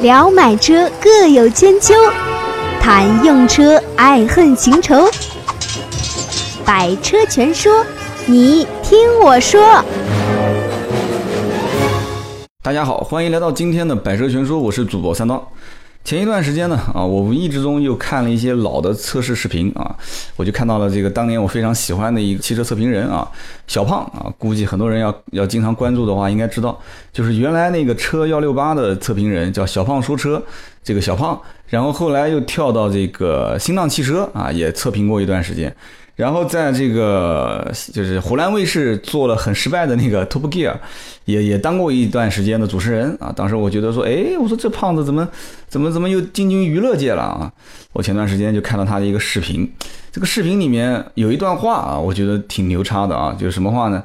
聊买车各有千秋，谈用车爱恨情仇。百车全说，你听我说。大家好，欢迎来到今天的百车全说，我是主播三刀。前一段时间呢，啊，我无意之中又看了一些老的测试视频啊，我就看到了这个当年我非常喜欢的一个汽车测评人啊，小胖啊，估计很多人要要经常关注的话，应该知道，就是原来那个车幺六八的测评人叫小胖说车，这个小胖，然后后来又跳到这个新浪汽车啊，也测评过一段时间。然后在这个就是湖南卫视做了很失败的那个 Top Gear，也也当过一段时间的主持人啊。当时我觉得说，哎，我说这胖子怎么怎么怎么又进军娱乐界了啊？我前段时间就看到他的一个视频，这个视频里面有一段话啊，我觉得挺牛叉的啊，就是什么话呢？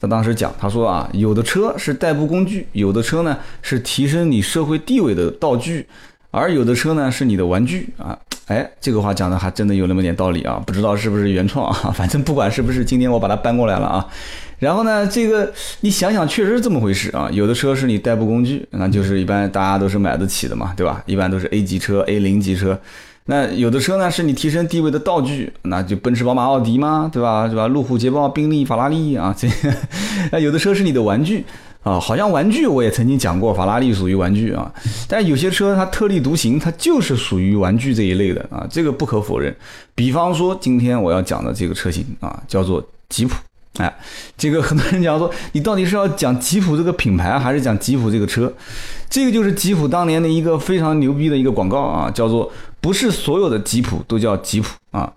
他当时讲，他说啊，有的车是代步工具，有的车呢是提升你社会地位的道具。而有的车呢是你的玩具啊，哎，这个话讲的还真的有那么点道理啊，不知道是不是原创啊，反正不管是不是，今天我把它搬过来了啊。然后呢，这个你想想，确实是这么回事啊。有的车是你代步工具，那就是一般大家都是买得起的嘛，对吧？一般都是 A 级车、A 零级车。那有的车呢是你提升地位的道具，那就奔驰、宝马、奥迪嘛，对吧？对吧？路虎、捷豹、宾利、法拉利啊，这 那有的车是你的玩具。啊，好像玩具我也曾经讲过，法拉利属于玩具啊，但有些车它特立独行，它就是属于玩具这一类的啊，这个不可否认。比方说今天我要讲的这个车型啊，叫做吉普，哎，这个很多人讲说，你到底是要讲吉普这个品牌，还是讲吉普这个车？这个就是吉普当年的一个非常牛逼的一个广告啊，叫做。不是所有的吉普都叫吉普啊，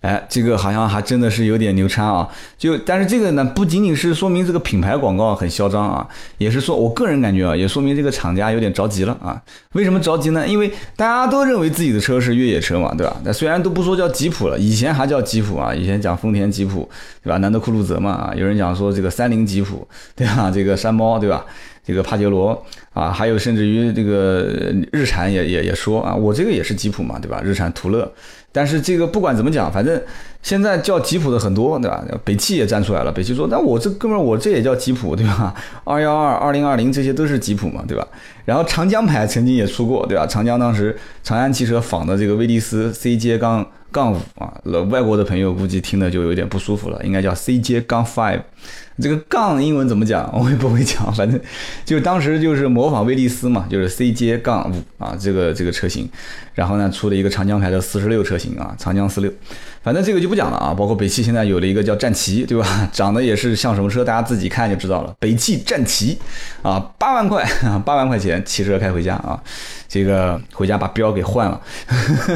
哎，这个好像还真的是有点牛叉啊。就但是这个呢，不仅仅是说明这个品牌广告很嚣张啊，也是说我个人感觉啊，也说明这个厂家有点着急了啊。为什么着急呢？因为大家都认为自己的车是越野车嘛，对吧？那虽然都不说叫吉普了，以前还叫吉普啊，以前讲丰田吉普，对吧？南德酷路泽嘛，啊，有人讲说这个三菱吉普，对吧？这个山猫，对吧？这个帕杰罗啊，还有甚至于这个日产也也也说啊，我这个也是吉普嘛，对吧？日产途乐，但是这个不管怎么讲，反正现在叫吉普的很多，对吧？北汽也站出来了，北汽说，那我这哥们儿我这也叫吉普，对吧？二幺二、二零二零这些都是吉普嘛，对吧？然后长江牌曾经也出过，对吧？长江当时长安汽车仿的这个威利斯 CJ 杠杠五啊，外国的朋友估计听的就有点不舒服了，应该叫 CJ 杠 five。这个杠英文怎么讲？我也不会讲，反正就当时就是模仿威利斯嘛，就是 CJ 杠五啊，这个这个车型，然后呢出了一个长江牌的四十六车型啊，长江四六，反正这个就不讲了啊。包括北汽现在有了一个叫战旗，对吧？长得也是像什么车，大家自己看就知道了。北汽战旗啊，八万块，八万块钱骑车开回家啊，这个回家把标给换了。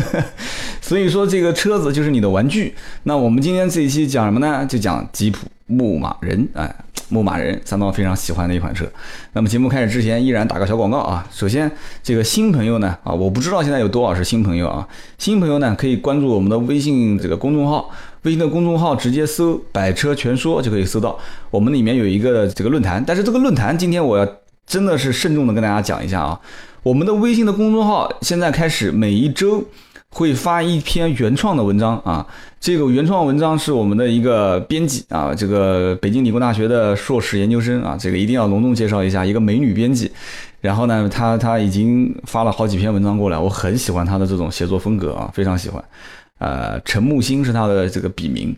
所以说这个车子就是你的玩具。那我们今天这一期讲什么呢？就讲吉普。牧马人，哎，牧马人，三刀非常喜欢的一款车。那么节目开始之前，依然打个小广告啊。首先，这个新朋友呢，啊，我不知道现在有多少是新朋友啊。新朋友呢，可以关注我们的微信这个公众号，微信的公众号直接搜“百车全说”就可以搜到。我们里面有一个这个论坛，但是这个论坛今天我要真的是慎重的跟大家讲一下啊。我们的微信的公众号现在开始每一周。会发一篇原创的文章啊，这个原创文章是我们的一个编辑啊，这个北京理工大学的硕士研究生啊，这个一定要隆重介绍一下，一个美女编辑。然后呢，她她已经发了好几篇文章过来，我很喜欢她的这种写作风格啊，非常喜欢。呃，陈木星是她的这个笔名。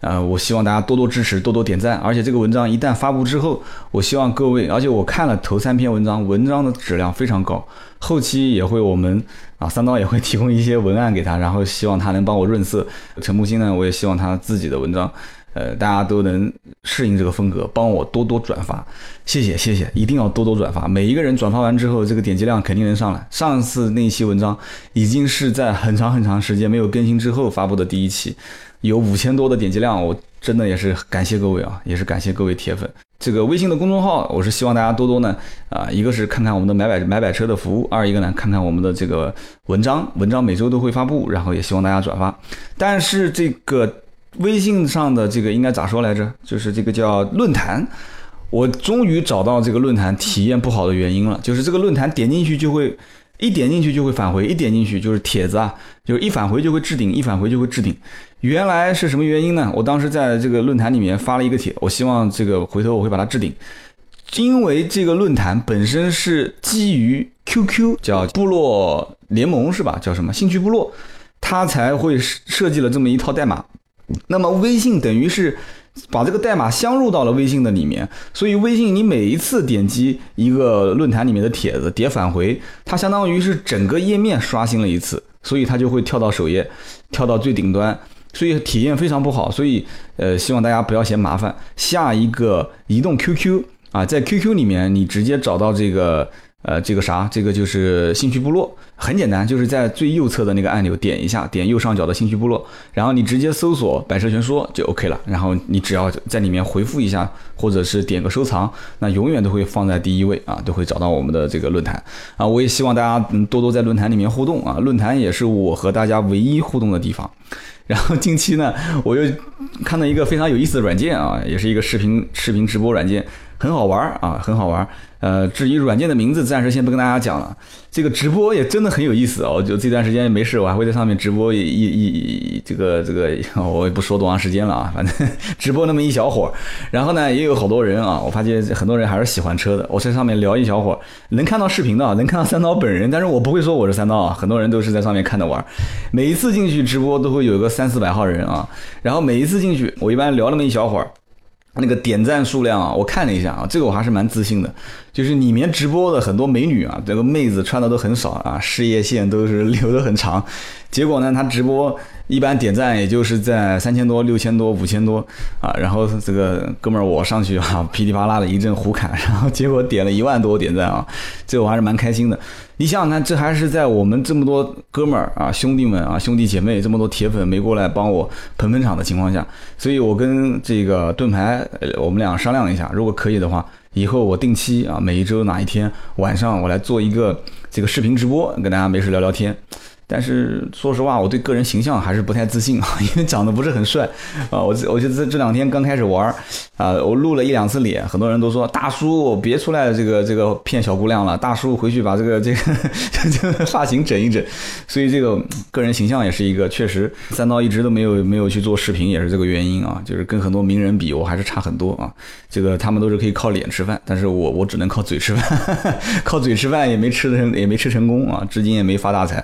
呃，我希望大家多多支持，多多点赞。而且这个文章一旦发布之后，我希望各位，而且我看了头三篇文章，文章的质量非常高。后期也会我们啊，三刀也会提供一些文案给他，然后希望他能帮我润色。陈木星呢，我也希望他自己的文章，呃，大家都能适应这个风格，帮我多多转发。谢谢谢谢，一定要多多转发。每一个人转发完之后，这个点击量肯定能上来。上次那期文章已经是在很长很长时间没有更新之后发布的第一期。有五千多的点击量，我真的也是感谢各位啊，也是感谢各位铁粉。这个微信的公众号，我是希望大家多多呢啊，一个是看看我们的买百买百车的服务，二一个呢看看我们的这个文章，文章每周都会发布，然后也希望大家转发。但是这个微信上的这个应该咋说来着？就是这个叫论坛，我终于找到这个论坛体验不好的原因了，就是这个论坛点进去就会。一点进去就会返回，一点进去就是帖子啊，就一返回就会置顶，一返回就会置顶。原来是什么原因呢？我当时在这个论坛里面发了一个帖，我希望这个回头我会把它置顶。因为这个论坛本身是基于 QQ 叫部落联盟是吧？叫什么兴趣部落，它才会设计了这么一套代码。那么微信等于是把这个代码镶入到了微信的里面，所以微信你每一次点击一个论坛里面的帖子，点返回，它相当于是整个页面刷新了一次，所以它就会跳到首页，跳到最顶端，所以体验非常不好。所以呃，希望大家不要嫌麻烦，下一个移动 QQ 啊，在 QQ 里面你直接找到这个。呃，这个啥？这个就是兴趣部落，很简单，就是在最右侧的那个按钮点一下，点右上角的兴趣部落，然后你直接搜索“百车全说”就 OK 了。然后你只要在里面回复一下，或者是点个收藏，那永远都会放在第一位啊，都会找到我们的这个论坛啊。我也希望大家多多在论坛里面互动啊，论坛也是我和大家唯一互动的地方。然后近期呢，我又看到一个非常有意思的软件啊，也是一个视频视频直播软件。很好玩啊，很好玩。呃，至于软件的名字，暂时先不跟大家讲了。这个直播也真的很有意思哦，就这段时间没事，我还会在上面直播一一一这个这个，我也不说多长时间了啊，反正直播那么一小会儿。然后呢，也有好多人啊，我发现很多人还是喜欢车的。我在上面聊一小会儿，能看到视频的，能看到三刀本人，但是我不会说我是三刀啊。很多人都是在上面看着玩。每一次进去直播都会有个三四百号人啊，然后每一次进去，我一般聊那么一小会儿。那个点赞数量啊，我看了一下啊，这个我还是蛮自信的。就是里面直播的很多美女啊，这个妹子穿的都很少啊，事业线都是留的很长。结果呢，她直播一般点赞也就是在三千多、六千多、五千多啊。然后这个哥们儿我上去啊，噼里啪啦的一阵胡侃，然后结果点了一万多点赞啊，这个我还是蛮开心的。你想想看，这还是在我们这么多哥们儿啊、兄弟们啊、兄弟姐妹这么多铁粉没过来帮我捧捧场的情况下，所以我跟这个盾牌，我们俩商量一下，如果可以的话，以后我定期啊，每一周哪一天晚上我来做一个这个视频直播，跟大家没事聊聊天。但是说实话，我对个人形象还是不太自信啊，因为长得不是很帅啊。我我觉得这两天刚开始玩啊，我露了一两次脸，很多人都说大叔别出来这个这个骗小姑娘了，大叔回去把这个这个这个发型整一整。所以这个个人形象也是一个确实，三刀一直都没有没有去做视频，也是这个原因啊，就是跟很多名人比，我还是差很多啊。这个他们都是可以靠脸吃饭，但是我我只能靠嘴吃饭，靠嘴吃饭也没吃成也没吃成功啊，至今也没发大财。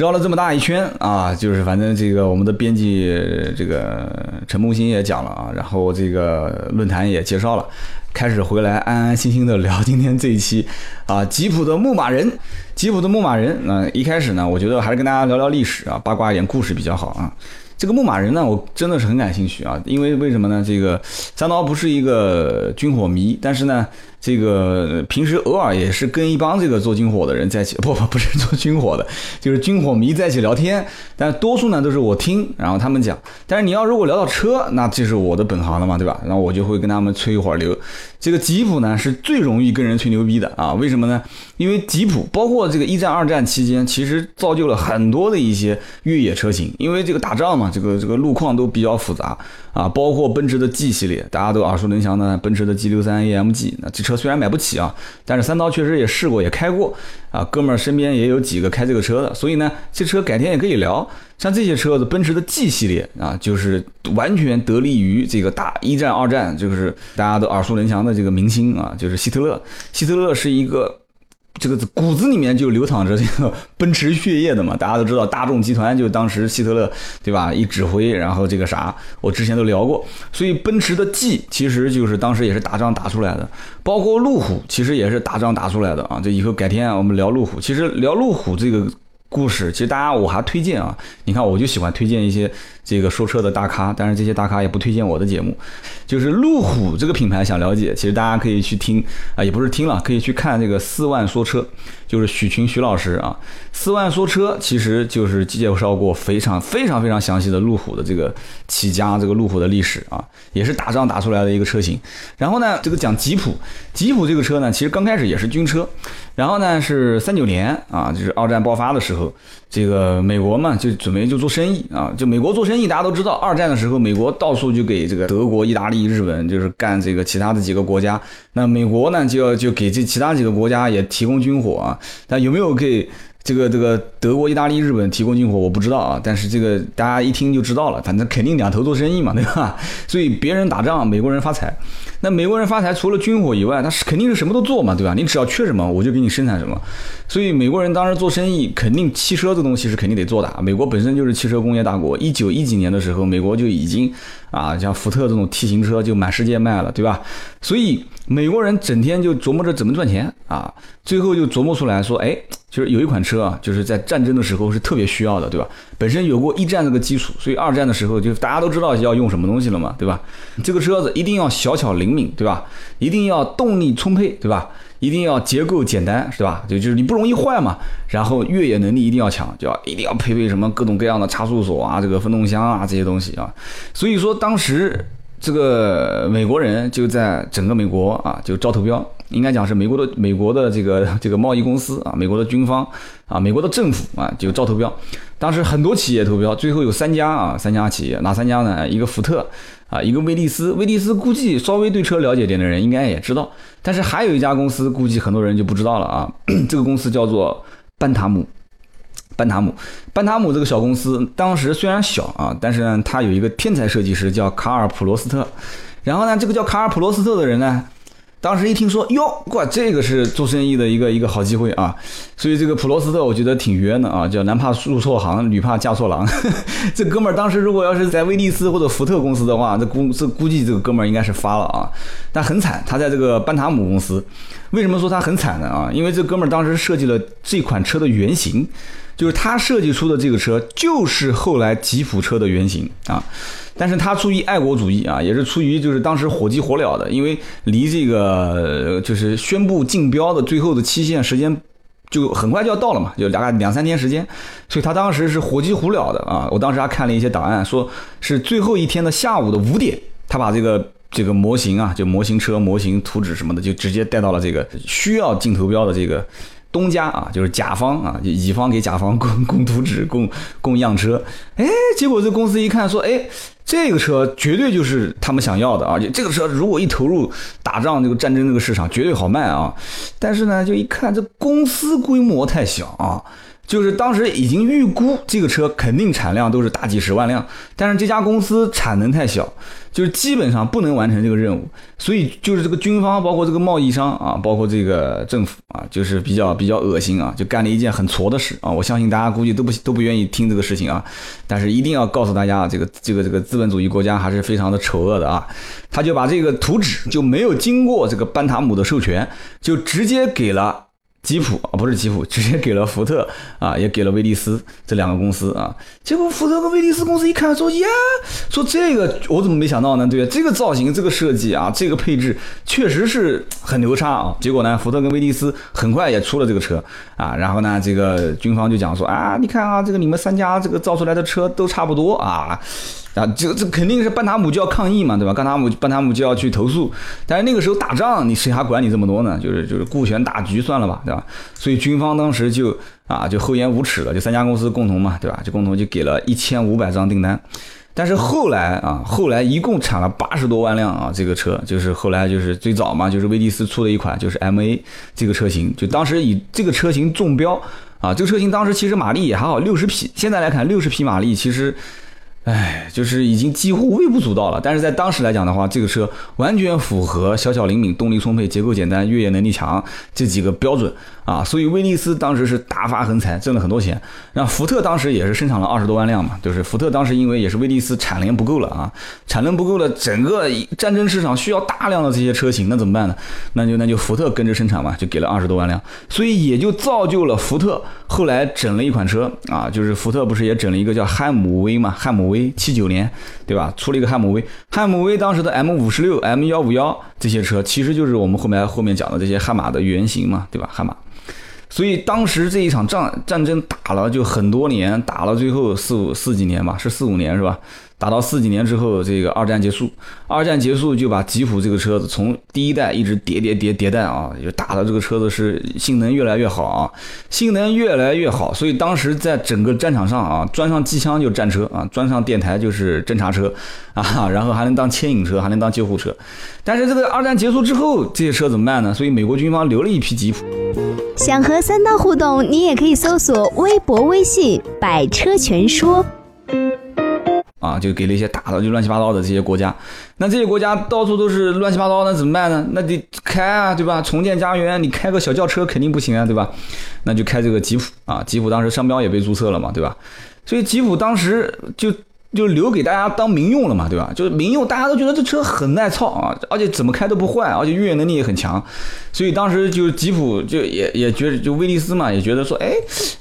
绕了这么大一圈啊，就是反正这个我们的编辑这个陈梦欣也讲了啊，然后这个论坛也介绍了，开始回来安安心心的聊今天这一期啊，吉普的牧马人，吉普的牧马人。那一开始呢，我觉得还是跟大家聊聊历史啊，八卦一点故事比较好啊。这个牧马人呢，我真的是很感兴趣啊，因为为什么呢？这个三刀不是一个军火迷，但是呢。这个平时偶尔也是跟一帮这个做军火的人在一起，不不不是做军火的，就是军火迷在一起聊天。但多数呢都是我听，然后他们讲。但是你要如果聊到车，那这是我的本行了嘛，对吧？然后我就会跟他们吹一会儿牛。这个吉普呢是最容易跟人吹牛逼的啊？为什么呢？因为吉普包括这个一战、二战期间，其实造就了很多的一些越野车型。因为这个打仗嘛，这个这个路况都比较复杂啊。包括奔驰的 G 系列，大家都耳熟能详的奔驰的 G 六三 AMG，那这车车虽然买不起啊，但是三刀确实也试过，也开过啊。哥们儿身边也有几个开这个车的，所以呢，这车改天也可以聊。像这些车子，奔驰的 G 系列啊，就是完全得力于这个大一战、二战，就是大家都耳熟能详的这个明星啊，就是希特勒。希特勒是一个。这个骨子里面就流淌着这个奔驰血液的嘛，大家都知道，大众集团就当时希特勒对吧？一指挥，然后这个啥，我之前都聊过，所以奔驰的 G 其实就是当时也是打仗打出来的，包括路虎其实也是打仗打出来的啊。这以后改天我们聊路虎，其实聊路虎这个故事，其实大家我还推荐啊，你看我就喜欢推荐一些。这个说车的大咖，但是这些大咖也不推荐我的节目。就是路虎这个品牌，想了解，其实大家可以去听啊，也不是听了，可以去看这个四万说车，就是许群许老师啊。四万说车其实就是介绍过非常非常非常详细的路虎的这个起家，这个路虎的历史啊，也是打仗打出来的一个车型。然后呢，这个讲吉普，吉普这个车呢，其实刚开始也是军车，然后呢是三九年啊，就是二战爆发的时候，这个美国嘛就准备就做生意啊，就美国做生意。大家都知道，二战的时候，美国到处就给这个德国、意大利、日本，就是干这个其他的几个国家。那美国呢，就要就给这其他几个国家也提供军火啊。但有没有给这个这个德国、意大利、日本提供军火，我不知道啊。但是这个大家一听就知道了，反正肯定两头做生意嘛，对吧？所以别人打仗，美国人发财。那美国人发财除了军火以外，他是肯定是什么都做嘛，对吧？你只要缺什么，我就给你生产什么。所以美国人当时做生意，肯定汽车这东西是肯定得做的。美国本身就是汽车工业大国，一九一几年的时候，美国就已经啊，像福特这种 T 型车就满世界卖了，对吧？所以美国人整天就琢磨着怎么赚钱啊，最后就琢磨出来说，哎。就是有一款车啊，就是在战争的时候是特别需要的，对吧？本身有过一战这个基础，所以二战的时候就大家都知道要用什么东西了嘛，对吧？这个车子一定要小巧灵敏，对吧？一定要动力充沛，对吧？一定要结构简单，是吧？就就是你不容易坏嘛。然后越野能力一定要强，就要一定要配备什么各种各样的差速锁啊，这个分动箱啊这些东西啊。所以说当时这个美国人就在整个美国啊就招投标。应该讲是美国的美国的这个这个贸易公司啊，美国的军方啊，美国的政府啊，就招投标。当时很多企业投标，最后有三家啊，三家企业，哪三家呢？一个福特啊，一个威利斯。威利斯估计稍微对车了解点的人应该也知道，但是还有一家公司，估计很多人就不知道了啊。这个公司叫做班塔姆，班塔姆，班塔姆这个小公司当时虽然小啊，但是呢，它有一个天才设计师叫卡尔普罗斯特。然后呢，这个叫卡尔普罗斯特的人呢。当时一听说哟，哇，这个是做生意的一个一个好机会啊，所以这个普罗斯特我觉得挺冤的啊，叫男怕入错行，女怕嫁错郎。这哥们儿当时如果要是在威利斯或者福特公司的话，这估这估计这个哥们儿应该是发了啊，但很惨，他在这个班塔姆公司，为什么说他很惨呢啊？因为这哥们儿当时设计了这款车的原型。就是他设计出的这个车，就是后来吉普车的原型啊。但是他出于爱国主义啊，也是出于就是当时火急火燎的，因为离这个就是宣布竞标的最后的期限时间就很快就要到了嘛，就大概两三天时间，所以他当时是火急火燎的啊。我当时还看了一些档案，说是最后一天的下午的五点，他把这个这个模型啊，就模型车、模型图纸什么的，就直接带到了这个需要竞投标的这个。东家啊，就是甲方啊，乙方给甲方供供图纸、供供样车，哎，结果这公司一看说，哎，这个车绝对就是他们想要的，而且这个车如果一投入打仗这个战争这个市场，绝对好卖啊。但是呢，就一看这公司规模太小啊。就是当时已经预估这个车肯定产量都是大几十万辆，但是这家公司产能太小，就是基本上不能完成这个任务，所以就是这个军方，包括这个贸易商啊，包括这个政府啊，就是比较比较恶心啊，就干了一件很挫的事啊。我相信大家估计都不都不愿意听这个事情啊，但是一定要告诉大家，这个这个这个资本主义国家还是非常的丑恶的啊。他就把这个图纸就没有经过这个班塔姆的授权，就直接给了。吉普啊，不是吉普，直接给了福特啊，也给了威利斯这两个公司啊。结果福特跟威利斯公司一看说耶，说这个我怎么没想到呢？对这个造型、这个设计啊，这个配置确实是很牛叉啊。结果呢，福特跟威利斯很快也出了这个车啊。然后呢，这个军方就讲说啊，你看啊，这个你们三家这个造出来的车都差不多啊。啊，这这肯定是班塔姆就要抗议嘛，对吧？班塔姆班塔姆就要去投诉，但是那个时候打仗，你谁还管你这么多呢？就是就是顾全大局算了吧，对吧？所以军方当时就啊就厚颜无耻了，就三家公司共同嘛，对吧？就共同就给了一千五百张订单，但是后来啊，后来一共产了八十多万辆啊，这个车就是后来就是最早嘛，就是威利斯出了一款就是 M A 这个车型，就当时以这个车型中标啊，这个车型当时其实马力也还好，六十匹，现在来看六十匹马力其实。哎，就是已经几乎微不足道了。但是在当时来讲的话，这个车完全符合小巧灵敏、动力充沛、结构简单、越野能力强这几个标准啊。所以威利斯当时是大发横财，挣了很多钱。那福特当时也是生产了二十多万辆嘛，就是福特当时因为也是威利斯产能不够了啊，产能不够了，整个战争市场需要大量的这些车型，那怎么办呢？那就那就福特跟着生产嘛，就给了二十多万辆。所以也就造就了福特后来整了一款车啊，就是福特不是也整了一个叫汉姆威嘛，汉姆。威七九年，对吧？出了一个汉姆威，汉姆威当时的 M 五十六、M 幺五幺这些车，其实就是我们后面后面讲的这些悍马的原型嘛，对吧？悍马。所以当时这一场战战争打了就很多年，打了最后四五四几年吧，是四五年是吧？打到四几年之后，这个二战结束，二战结束就把吉普这个车子从第一代一直迭迭迭迭代啊，就打的这个车子是性能越来越好啊，性能越来越好，所以当时在整个战场上啊，装上机枪就战车啊，装上电台就是侦察车 啊，然后还能当牵引车，还能当救护车。但是这个二战结束之后，这些车怎么办呢？所以美国军方留了一批吉普。想和三刀互动，你也可以搜索微博、微信“百车全说”。啊，就给了一些大的就乱七八糟的这些国家。那这些国家到处都是乱七八糟，那怎么办呢？那得开啊，对吧？重建家园，你开个小轿车肯定不行啊，对吧？那就开这个吉普啊，吉普当时商标也被注册了嘛，对吧？所以吉普当时就。就留给大家当民用了嘛，对吧？就是民用，大家都觉得这车很耐操啊，而且怎么开都不坏，而且越野能力也很强，所以当时就吉普就也也觉得，就威利斯嘛，也觉得说，哎，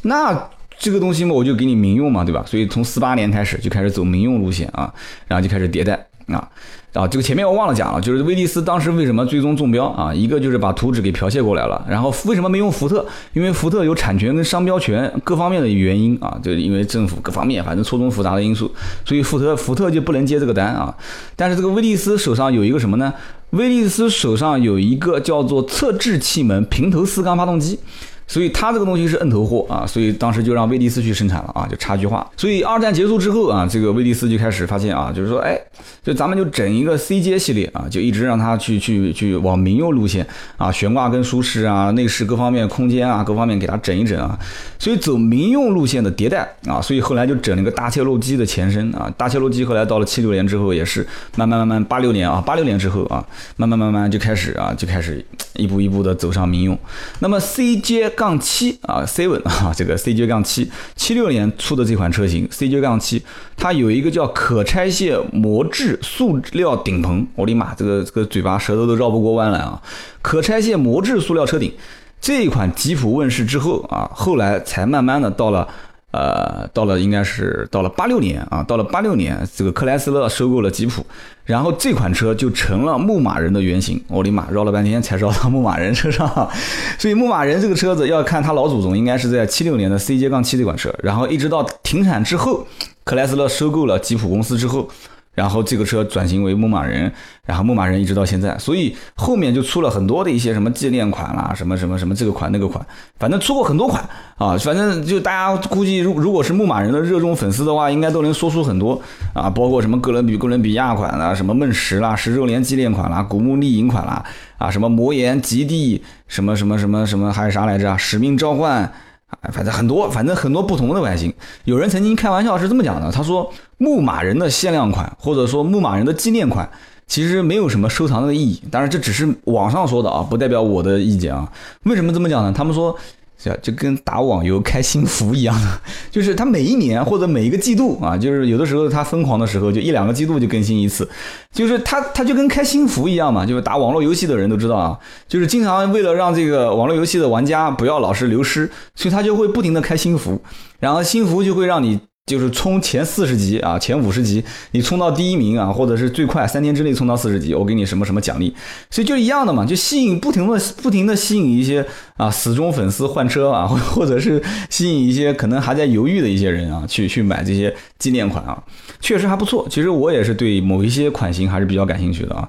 那这个东西嘛，我就给你民用嘛，对吧？所以从四八年开始就开始走民用路线啊，然后就开始迭代啊。啊，这个前面我忘了讲了，就是威利斯当时为什么最终中标啊？一个就是把图纸给剽窃过来了，然后为什么没用福特？因为福特有产权跟商标权各方面的原因啊，就因为政府各方面反正错综复杂的因素，所以福特福特就不能接这个单啊。但是这个威利斯手上有一个什么呢？威利斯手上有一个叫做侧置气门平头四缸发动机。所以它这个东西是摁头货啊，所以当时就让威利斯去生产了啊，就差距化。所以二战结束之后啊，这个威利斯就开始发现啊，就是说，哎，就咱们就整一个 C 阶系列啊，就一直让它去去去往民用路线啊，悬挂跟舒适啊，内饰各方面空间啊，各方面给它整一整啊。所以走民用路线的迭代啊，所以后来就整了个大切诺基的前身啊，大切诺基后来到了七六年之后也是慢慢慢慢八六年啊，八六年之后啊，慢慢慢慢就开始啊，就开始一步一步的走上民用。那么 C 阶。杠七啊，seven 啊，这个 CJ 杠七，七六年出的这款车型，CJ 杠七，它有一个叫可拆卸模制塑料顶棚，我的妈，这个这个嘴巴舌头都绕不过弯来啊！可拆卸模制塑料车顶，这一款吉普问世之后啊，后来才慢慢的到了。呃，到了应该是到了八六年啊，到了八六年，这个克莱斯勒收购了吉普，然后这款车就成了牧马人的原型。我的妈，绕了半天才绕到牧马人车上，所以牧马人这个车子要看它老祖宗应该是在七六年的 CJ 杠七这款车，然后一直到停产之后，克莱斯勒收购了吉普公司之后。然后这个车转型为牧马人，然后牧马人一直到现在，所以后面就出了很多的一些什么纪念款啦，什么什么什么这个款那个款，反正出过很多款啊，反正就大家估计，如如果是牧马人的热衷粉丝的话，应该都能说出很多啊，包括什么哥伦比哥伦比亚款啦，什么梦十啦，十周年纪念款啦，古墓丽影款啦，啊，什么魔岩极地，什么什么什么什么还有啥来着？使命召唤。哎，反正很多，反正很多不同的外形。有人曾经开玩笑是这么讲的，他说牧马人的限量款或者说牧马人的纪念款，其实没有什么收藏的意义。当然这只是网上说的啊，不代表我的意见啊。为什么这么讲呢？他们说。就就跟打网游开新服一样。的，就是它每一年或者每一个季度啊，就是有的时候它疯狂的时候，就一两个季度就更新一次，就是它它就跟开新服一样嘛，就是打网络游戏的人都知道啊，就是经常为了让这个网络游戏的玩家不要老是流失，所以它就会不停的开新服，然后新服就会让你。就是冲前四十级啊，前五十级，你冲到第一名啊，或者是最快三天之内冲到四十级，我给你什么什么奖励，所以就一样的嘛，就吸引不停的不停的吸引一些啊死忠粉丝换车啊，或或者是吸引一些可能还在犹豫的一些人啊，去去买这些纪念款啊，确实还不错。其实我也是对某一些款型还是比较感兴趣的啊，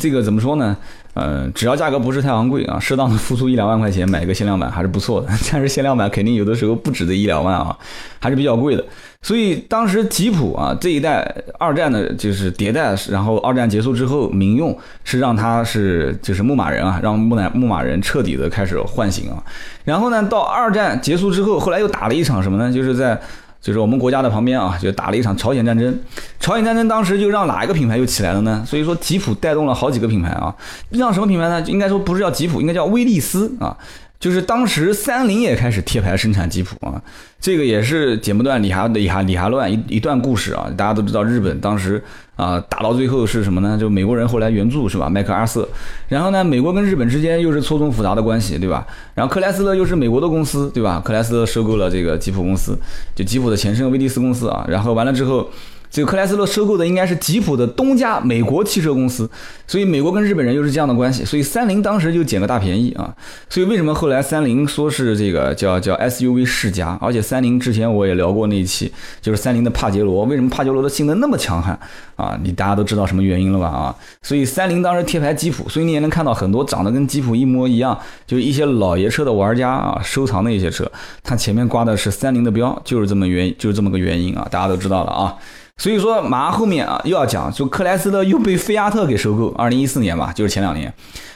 这个怎么说呢？呃，只要价格不是太昂贵啊，适当的付出一两万块钱买一个限量版还是不错的。但是限量版肯定有的时候不止这一两万啊，还是比较贵的。所以当时吉普啊这一代二战的就是迭代，然后二战结束之后民用是让它是就是牧马人啊，让牧马牧马人彻底的开始唤醒啊。然后呢，到二战结束之后，后来又打了一场什么呢？就是在。就是我们国家的旁边啊，就打了一场朝鲜战争。朝鲜战争当时就让哪一个品牌又起来了呢？所以说吉普带动了好几个品牌啊，让什么品牌呢？应该说不是叫吉普，应该叫威利斯啊。就是当时三菱也开始贴牌生产吉普啊，这个也是剪不断理还理还理还乱一一段故事啊。大家都知道日本当时啊打到最后是什么呢？就美国人后来援助是吧？麦克阿瑟，然后呢，美国跟日本之间又是错综复杂的关系，对吧？然后克莱斯勒又是美国的公司，对吧？克莱斯勒收购了这个吉普公司，就吉普的前身威利斯公司啊。然后完了之后。这个克莱斯勒收购的应该是吉普的东家美国汽车公司，所以美国跟日本人又是这样的关系，所以三菱当时就捡个大便宜啊。所以为什么后来三菱说是这个叫叫 SUV 世家？而且三菱之前我也聊过那一期，就是三菱的帕杰罗，为什么帕杰罗的性能那么强悍啊？你大家都知道什么原因了吧？啊，所以三菱当时贴牌吉普，所以你也能看到很多长得跟吉普一模一样，就是一些老爷车的玩家啊收藏的一些车，它前面挂的是三菱的标，就是这么原就是这么个原因啊，大家都知道了啊。所以说，马上后面啊又要讲，就克莱斯勒又被菲亚特给收购，二零一四年吧，就是前两年。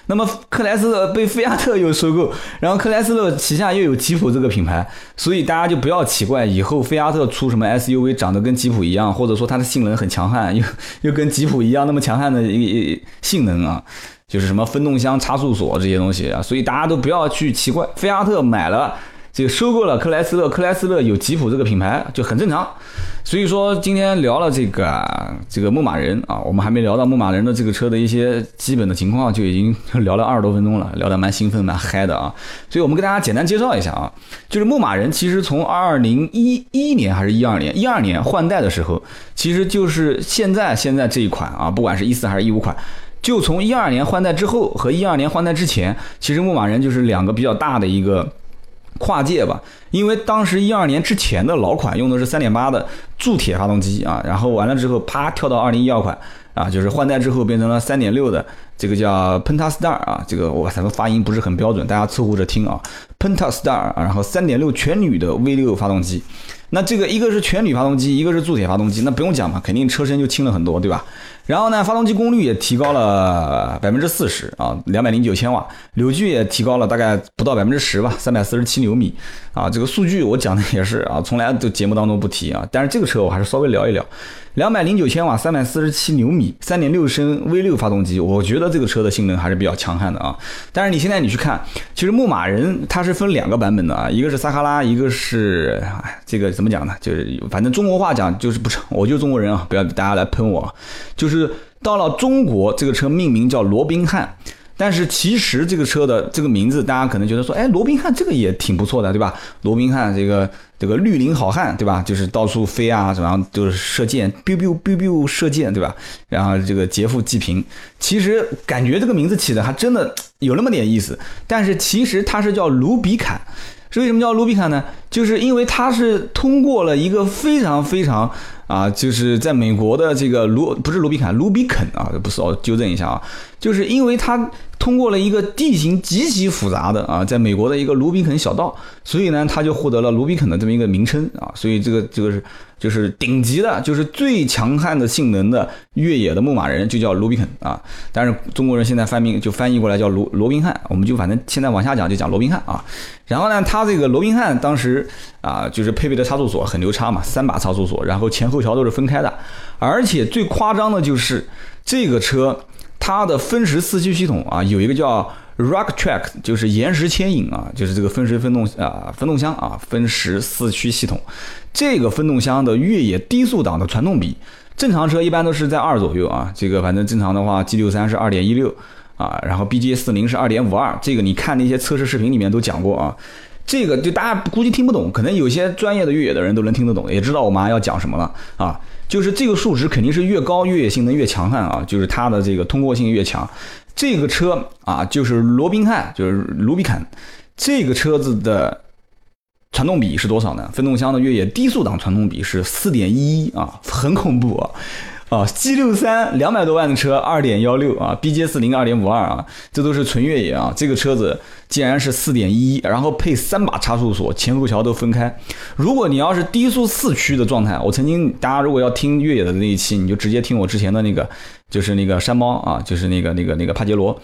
那么克莱斯勒被菲亚特又收购，然后克莱斯勒旗下又有吉普这个品牌，所以大家就不要奇怪，以后菲亚特出什么 SUV 长得跟吉普一样，或者说它的性能很强悍，又又跟吉普一样那么强悍的一性能啊，就是什么分动箱、差速锁这些东西啊，所以大家都不要去奇怪，菲亚特买了。这个收购了克莱斯勒，克莱斯勒有吉普这个品牌就很正常，所以说今天聊了这个这个牧马人啊，我们还没聊到牧马人的这个车的一些基本的情况，就已经聊了二十多分钟了，聊得蛮兴奋蛮嗨的啊，所以我们给大家简单介绍一下啊，就是牧马人其实从二零一一年还是一二年，一二年换代的时候，其实就是现在现在这一款啊，不管是一四还是一五款，就从一二年换代之后和一二年换代之前，其实牧马人就是两个比较大的一个。跨界吧，因为当时一二年之前的老款用的是三点八的铸铁发动机啊，然后完了之后啪跳到二零一二款啊，就是换代之后变成了三点六的这个叫 Pentastar 啊，这个我咱们发音不是很标准，大家凑合着听啊，Pentastar，然后三点六全铝的 V 六发动机，那这个一个是全铝发动机，一个是铸铁发动机，那不用讲嘛，肯定车身就轻了很多，对吧？然后呢，发动机功率也提高了百分之四十啊，两百零九千瓦，扭矩也提高了大概不到百分之十吧，三百四十七牛米啊。这这个数据我讲的也是啊，从来都节目当中不提啊。但是这个车我还是稍微聊一聊，两百零九千瓦，三百四十七牛米，三点六升 V 六发动机，我觉得这个车的性能还是比较强悍的啊。但是你现在你去看，其实牧马人它是分两个版本的啊，一个是撒哈拉，一个是这个怎么讲呢？就是反正中国话讲就是不成，我就中国人啊，不要大家来喷我，就是。到了中国，这个车命名叫罗宾汉，但是其实这个车的这个名字，大家可能觉得说，哎，罗宾汉这个也挺不错的，对吧？罗宾汉这个这个绿林好汉，对吧？就是到处飞啊，什么样就是射箭，biu biu biu biu 射箭，对吧？然后这个劫富济贫，其实感觉这个名字起的还真的有那么点意思，但是其实它是叫卢比坎，是为什么叫卢比坎呢？就是因为它是通过了一个非常非常。啊，就是在美国的这个卢不是卢比坎，卢比肯啊，不是，我纠正一下啊，就是因为它通过了一个地形极其复杂的啊，在美国的一个卢比肯小道，所以呢，它就获得了卢比肯的这么一个名称啊，所以这个这个是。就是顶级的，就是最强悍的性能的越野的牧马人，就叫卢比肯啊。但是中国人现在翻译就翻译过来叫罗罗宾汉，我们就反正现在往下讲就讲罗宾汉啊。然后呢，他这个罗宾汉当时啊，就是配备的差速锁很牛叉嘛，三把差速锁，然后前后桥都是分开的，而且最夸张的就是这个车它的分时四驱系统啊，有一个叫。Rock Track 就是岩石牵引啊，就是这个分时分动啊，分动箱啊，分时四驱系统。这个分动箱的越野低速档的传动比，正常车一般都是在二左右啊。这个反正正常的话，G 六三是二点一六啊，然后 BJ 四零是二点五二。这个你看那些测试视频里面都讲过啊。这个就大家估计听不懂，可能有些专业的越野的人都能听得懂，也知道我马上要讲什么了啊。就是这个数值肯定是越高，越野性能越强悍啊，就是它的这个通过性越强。这个车啊，就是罗宾汉，就是卢比肯，这个车子的传动比是多少呢？分动箱的越野低速档传动比是四点一啊，很恐怖啊！啊，G 六三两百多万的车二点幺六啊，BJ 四零二点五二啊，这都是纯越野啊。这个车子竟然是四点一，然后配三把差速锁，前后桥都分开。如果你要是低速四驱的状态，我曾经大家如果要听越野的那一期，你就直接听我之前的那个，就是那个山猫啊，就是那个那个那个帕杰罗。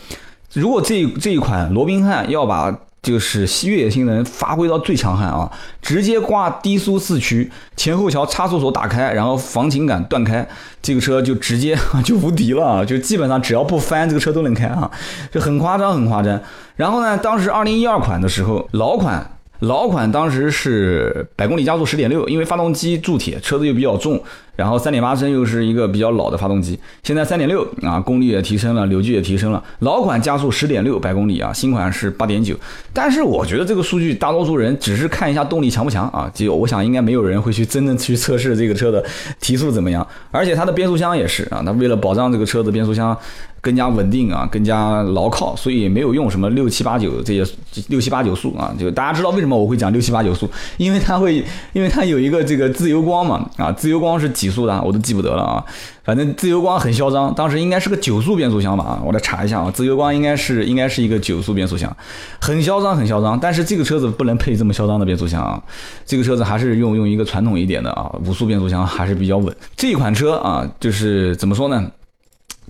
如果这这一款罗宾汉要把就是越野性能发挥到最强悍啊！直接挂低速四驱，前后桥差速锁打开，然后防倾杆断开，这个车就直接啊 就无敌了啊！就基本上只要不翻，这个车都能开啊，就很夸张，很夸张。然后呢，当时二零一二款的时候，老款。老款当时是百公里加速十点六，因为发动机铸铁，车子又比较重，然后三点八升又是一个比较老的发动机。现在三点六啊，功率也提升了，扭矩也提升了。老款加速十点六百公里啊，新款是八点九。但是我觉得这个数据，大多数人只是看一下动力强不强啊，就我想应该没有人会去真正去测试这个车的提速怎么样。而且它的变速箱也是啊，那为了保障这个车子变速箱。更加稳定啊，更加牢靠，所以没有用什么六七八九这些六七八九速啊。就大家知道为什么我会讲六七八九速，因为它会，因为它有一个这个自由光嘛啊，自由光是几几速的我都记不得了啊。反正自由光很嚣张，当时应该是个九速变速箱吧啊，我来查一下啊，自由光应该是应该是一个九速变速箱，很嚣张很嚣张。但是这个车子不能配这么嚣张的变速箱啊，这个车子还是用用一个传统一点的啊，五速变速箱还是比较稳。这款车啊，就是怎么说呢？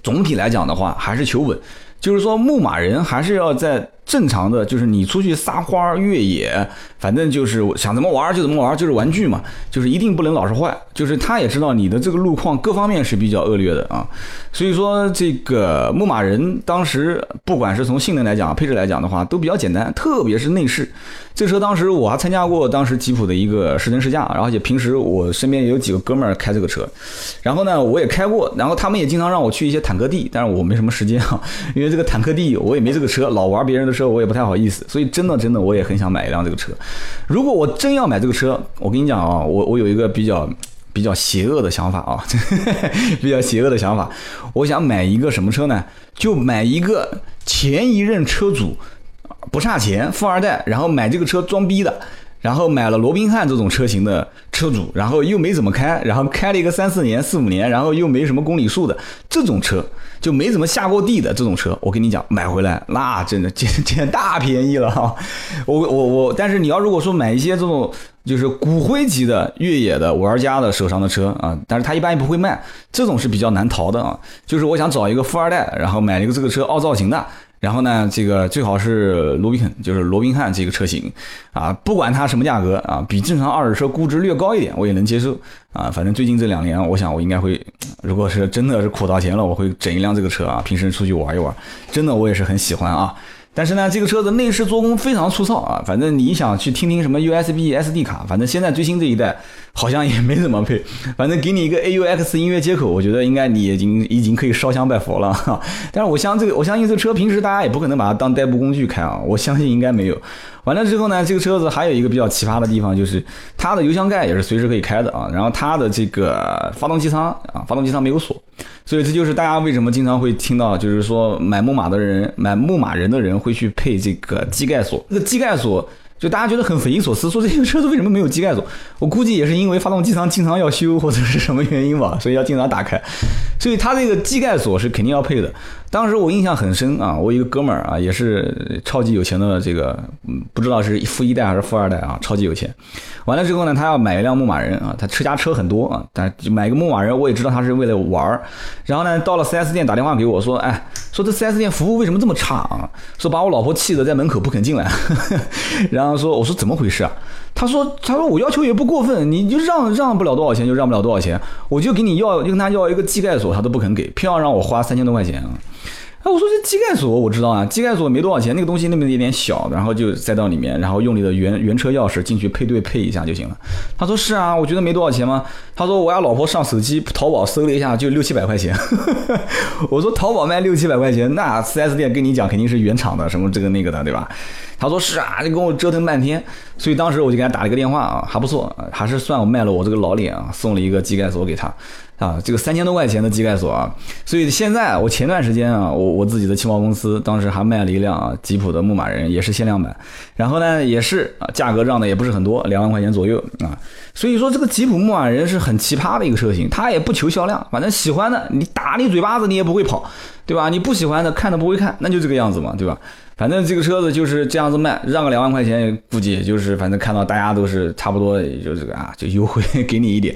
总体来讲的话，还是求稳，就是说牧马人还是要在。正常的就是你出去撒欢越野，反正就是想怎么玩就怎么玩，就是玩具嘛，就是一定不能老是坏。就是他也知道你的这个路况各方面是比较恶劣的啊，所以说这个牧马人当时不管是从性能来讲、配置来讲的话，都比较简单，特别是内饰。这车当时我还参加过当时吉普的一个试乘试驾，然后且平时我身边也有几个哥们儿开这个车，然后呢我也开过，然后他们也经常让我去一些坦克地，但是我没什么时间啊，因为这个坦克地我也没这个车，老玩别人的。车我也不太好意思，所以真的真的我也很想买一辆这个车。如果我真要买这个车，我跟你讲啊，我我有一个比较比较邪恶的想法啊，比较邪恶的想法，我想买一个什么车呢？就买一个前一任车主不差钱，富二代，然后买这个车装逼的。然后买了罗宾汉这种车型的车主，然后又没怎么开，然后开了一个三四年、四五年，然后又没什么公里数的这种车，就没怎么下过地的这种车，我跟你讲，买回来那真的捡捡大便宜了哈！我我我，但是你要如果说买一些这种就是骨灰级的越野的玩家的手上的车啊，但是他一般也不会卖，这种是比较难淘的啊。就是我想找一个富二代，然后买了一个这个车凹造型的。然后呢，这个最好是罗宾肯，就是罗宾汉这个车型，啊，不管它什么价格啊，比正常二手车估值略高一点，我也能接受啊。反正最近这两年，我想我应该会，如果是真的是苦到钱了，我会整一辆这个车啊，平时出去玩一玩，真的我也是很喜欢啊。但是呢，这个车子内饰做工非常粗糙啊，反正你想去听听什么 USB SD 卡，反正现在最新这一代。好像也没怎么配，反正给你一个 AUX 音乐接口，我觉得应该你已经已经可以烧香拜佛了。但是我相这个，我相信这车平时大家也不可能把它当代步工具开啊，我相信应该没有。完了之后呢，这个车子还有一个比较奇葩的地方，就是它的油箱盖也是随时可以开的啊。然后它的这个发动机舱啊，发动机舱没有锁，所以这就是大家为什么经常会听到，就是说买牧马的人，买牧马人的人会去配这个机盖锁，这个机盖锁。就大家觉得很匪夷所思，说这些车子为什么没有机盖锁？我估计也是因为发动机舱经常要修或者是什么原因吧，所以要经常打开。所以它这个机盖锁是肯定要配的。当时我印象很深啊，我一个哥们儿啊，也是超级有钱的这个，嗯，不知道是富一代还是富二代啊，超级有钱。完了之后呢，他要买一辆牧马人啊，他车家车很多啊，但买个牧马人，我也知道他是为了玩儿。然后呢，到了 4S 店打电话给我说，哎，说这 4S 店服务为什么这么差啊？说把我老婆气得在门口不肯进来。然后说，我说怎么回事啊？他说，他说我要求也不过分，你就让让不了多少钱就让不了多少钱，我就给你要，就跟他要一个机盖锁，他都不肯给，偏要让我花三千多块钱啊。哎，我说这机盖锁我知道啊，机盖锁没多少钱，那个东西那么一点小，然后就塞到里面，然后用你的原原车钥匙进去配对配一下就行了。他说是啊，我觉得没多少钱吗？他说我家老婆上手机淘宝搜了一下，就六七百块钱。我说淘宝卖六七百块钱，那 4S 店跟你讲肯定是原厂的，什么这个那个的，对吧？他说是啊，就跟我折腾半天，所以当时我就给他打了个电话啊，还不错，还是算我卖了我这个老脸啊，送了一个机盖锁给他。啊，这个三千多块钱的机盖锁啊，所以现在我前段时间啊，我我自己的汽贸公司当时还卖了一辆啊吉普的牧马人，也是限量版，然后呢也是啊价格让的也不是很多，两万块钱左右啊，所以说这个吉普牧马人是很奇葩的一个车型，它也不求销量，反正喜欢的你打你嘴巴子你也不会跑，对吧？你不喜欢的看都不会看，那就这个样子嘛，对吧？反正这个车子就是这样子卖，让个两万块钱，估计也就是反正看到大家都是差不多，也就这个啊，就优惠给你一点。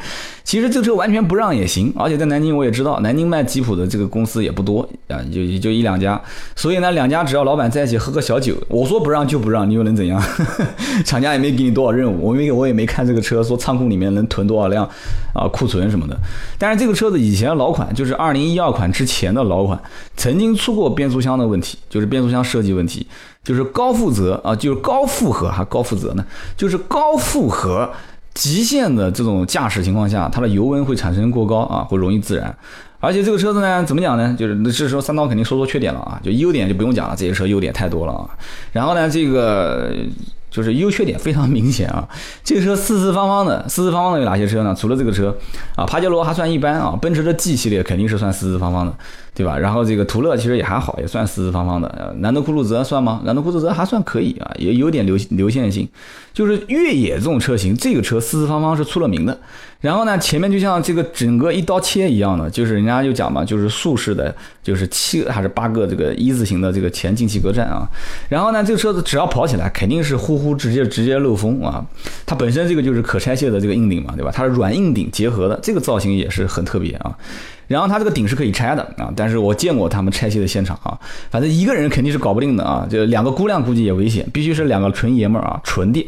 其实这车完全不让也行，而且在南京我也知道，南京卖吉普的这个公司也不多啊，就也就一两家。所以呢，两家只要老板在一起喝个小酒，我说不让就不让，你又能怎样？厂家也没给你多少任务，我没我也没看这个车说仓库里面能囤多少辆啊库存什么的。但是这个车子以前老款，就是二零一二款之前的老款，曾经出过变速箱的问题，就是变速箱设计问题。就是高负责啊，就是高负荷还高负责呢，就是高负荷极限的这种驾驶情况下，它的油温会产生过高啊，会容易自燃。而且这个车子呢，怎么讲呢？就是这时候三刀肯定说说缺点了啊，就优点就不用讲了，这些车优点太多了啊。然后呢，这个就是优缺点非常明显啊。这个车四四方方的，四四方方的有哪些车呢？除了这个车啊，帕杰罗还算一般啊，奔驰的 G 系列肯定是算四四方方的，对吧？然后这个途乐其实也还好，也算四四方方的。呃，兰德酷路泽算吗？兰德酷路泽还算可以啊，也有点流流线性。就是越野这种车型，这个车四四方方是出了名的。然后呢，前面就像这个整个一刀切一样的，就是人家就讲嘛，就是竖式的，就是七个还是八个这个一字形的这个前进气格栅啊。然后呢，这个车子只要跑起来，肯定是呼呼直接直接漏风啊。它本身这个就是可拆卸的这个硬顶嘛，对吧？它是软硬顶结合的，这个造型也是很特别啊。然后它这个顶是可以拆的啊，但是我见过他们拆卸的现场啊，反正一个人肯定是搞不定的啊，就两个姑娘估计也危险，必须是两个纯爷们儿啊，纯电。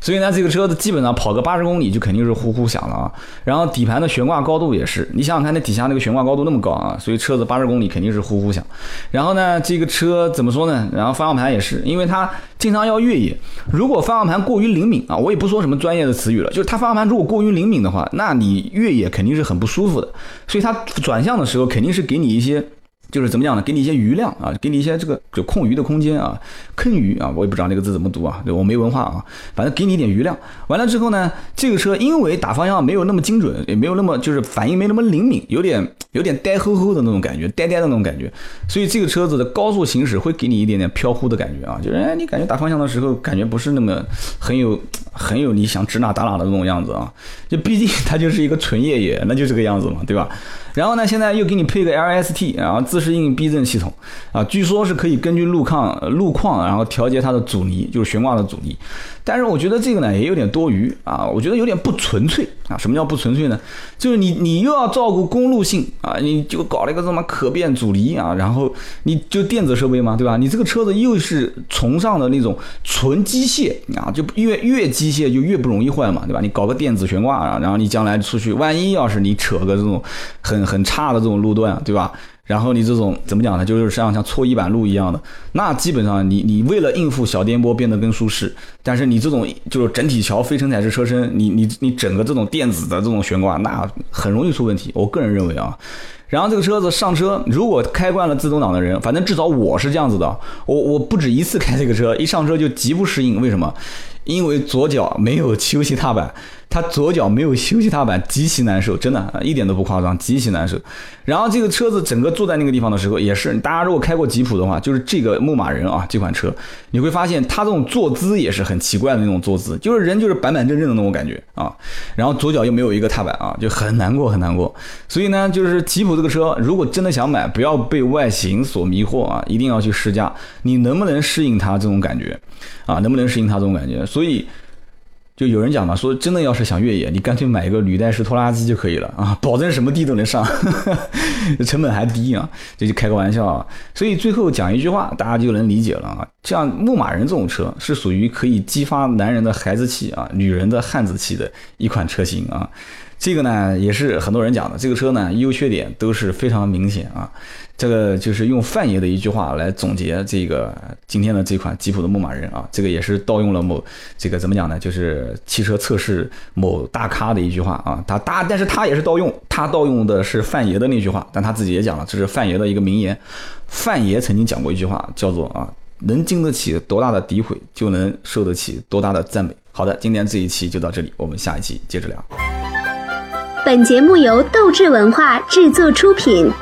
所以呢，这个车子基本上跑个八十公里就肯定是呼呼响了啊。然后底盘的悬挂高度也是，你想想看，那底下那个悬挂高度那么高啊，所以车子八十公里肯定是呼呼响。然后呢，这个车怎么说呢？然后方向盘也是，因为它经常要越野，如果方向盘过于灵敏啊，我也不说什么专业的词语了，就是它方向盘如果过于灵敏的话，那你越野肯定是很不舒服的。所以它转向的时候肯定是给你一些。就是怎么讲呢？给你一些余量啊，给你一些这个就空余的空间啊，坑余啊，我也不知道那个字怎么读啊，我没文化啊，反正给你一点余量。完了之后呢，这个车因为打方向没有那么精准，也没有那么就是反应没那么灵敏，有点有点呆吼吼的那种感觉，呆呆的那种感觉，所以这个车子的高速行驶会给你一点点飘忽的感觉啊，就是哎，你感觉打方向的时候感觉不是那么很有很有你想指哪打哪的那种样子啊，就毕竟它就是一个纯越野，那就这个样子嘛，对吧？然后呢，现在又给你配个 LST，然后自适应避震系统，啊，据说是可以根据路况路况，然后调节它的阻尼，就是悬挂的阻尼。但是我觉得这个呢也有点多余啊，我觉得有点不纯粹啊。什么叫不纯粹呢？就是你你又要照顾公路性啊，你就搞了一个什么可变阻尼啊，然后你就电子设备嘛，对吧？你这个车子又是崇尚的那种纯机械啊，就越越机械就越不容易坏嘛，对吧？你搞个电子悬挂啊，然后你将来出去，万一要是你扯个这种很很差的这种路段，对吧？然后你这种怎么讲呢？就是像像搓衣板路一样的，那基本上你你为了应付小颠簸变得更舒适，但是你这种就是整体桥非承载式车身，你你你整个这种电子的这种悬挂，那很容易出问题。我个人认为啊，然后这个车子上车，如果开惯了自动挡的人，反正至少我是这样子的，我我不止一次开这个车，一上车就极不适应。为什么？因为左脚没有休息踏板。他左脚没有休息踏板，极其难受，真的，一点都不夸张，极其难受。然后这个车子整个坐在那个地方的时候，也是，大家如果开过吉普的话，就是这个牧马人啊，这款车，你会发现它这种坐姿也是很奇怪的那种坐姿，就是人就是板板正正的那种感觉啊。然后左脚又没有一个踏板啊，就很难过，很难过。所以呢，就是吉普这个车，如果真的想买，不要被外形所迷惑啊，一定要去试驾，你能不能适应它这种感觉啊？能不能适应它这种感觉？所所以。就有人讲嘛，说真的，要是想越野，你干脆买一个履带式拖拉机就可以了啊，保证什么地都能上，成本还低啊，这就开个玩笑啊。所以最后讲一句话，大家就能理解了啊。像牧马人这种车，是属于可以激发男人的孩子气啊，女人的汉子气的一款车型啊。这个呢，也是很多人讲的，这个车呢，优缺点都是非常明显啊。这个就是用范爷的一句话来总结这个今天的这款吉普的牧马人啊，这个也是盗用了某这个怎么讲呢？就是汽车测试某大咖的一句话啊，他大，但是他也是盗用，他盗用的是范爷的那句话，但他自己也讲了，这是范爷的一个名言。范爷曾经讲过一句话，叫做啊，能经得起多大的诋毁，就能受得起多大的赞美。好的，今天这一期就到这里，我们下一期接着聊。本节目由斗志文化制作出品。